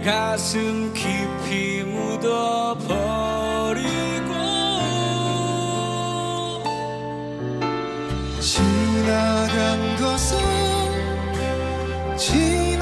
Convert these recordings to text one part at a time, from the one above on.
가슴 깊이 묻어버리고 지나간 것은 지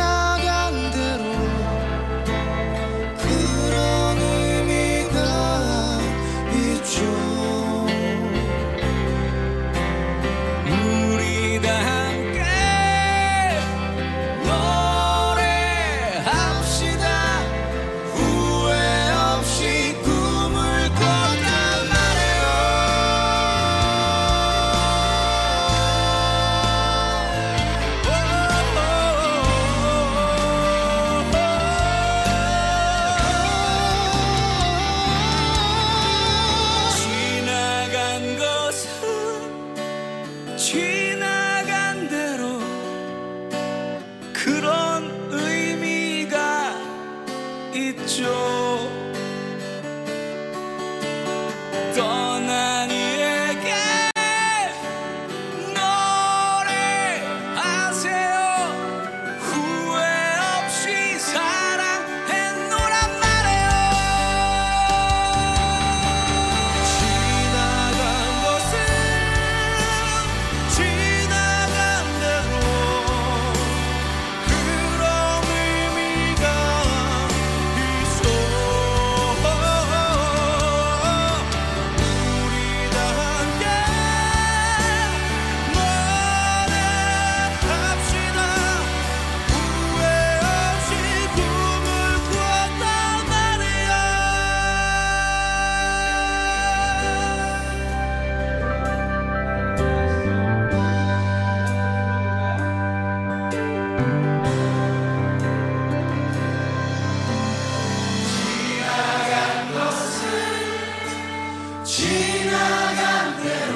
지나간 대로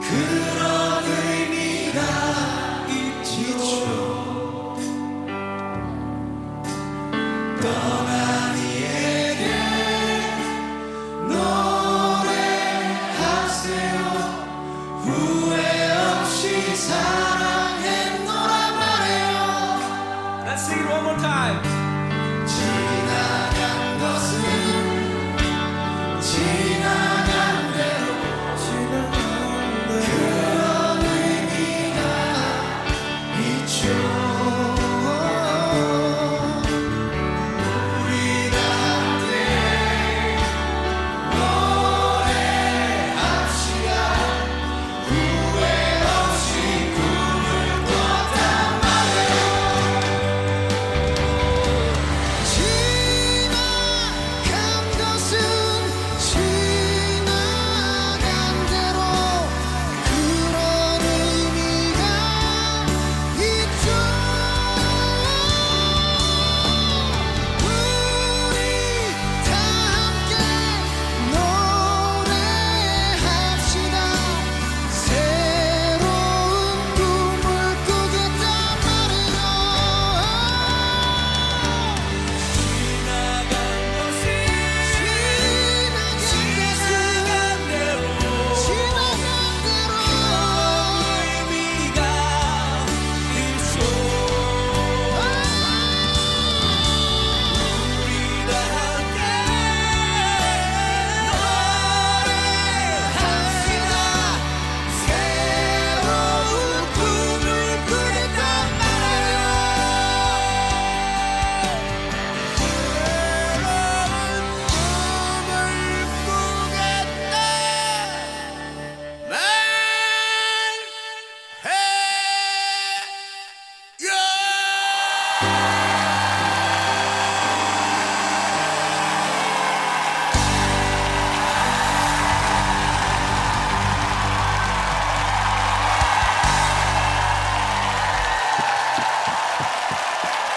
그런 의미가 있죠 떠난 이에게 노래하세요. 후회 없이 사랑했노라 말해요. Let's sing it one more time. try.